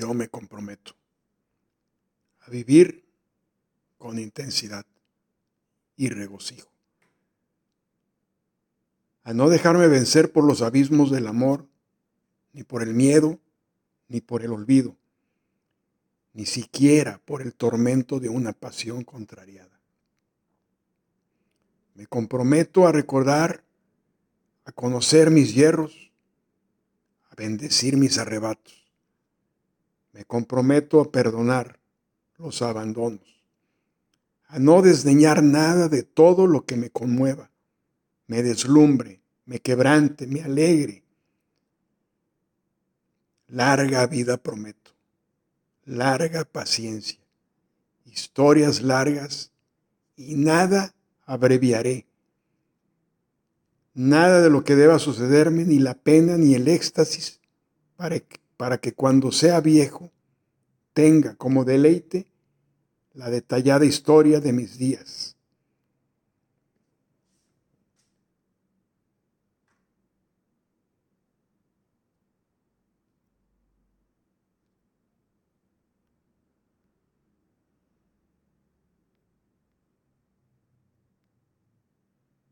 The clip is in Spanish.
yo me comprometo a vivir con intensidad y regocijo. A no dejarme vencer por los abismos del amor, ni por el miedo, ni por el olvido, ni siquiera por el tormento de una pasión contrariada. Me comprometo a recordar, a conocer mis hierros, a bendecir mis arrebatos. Me comprometo a perdonar los abandonos a no desdeñar nada de todo lo que me conmueva, me deslumbre, me quebrante, me alegre. Larga vida prometo, larga paciencia, historias largas y nada abreviaré. Nada de lo que deba sucederme, ni la pena ni el éxtasis, para que, para que cuando sea viejo tenga como deleite la detallada historia de mis días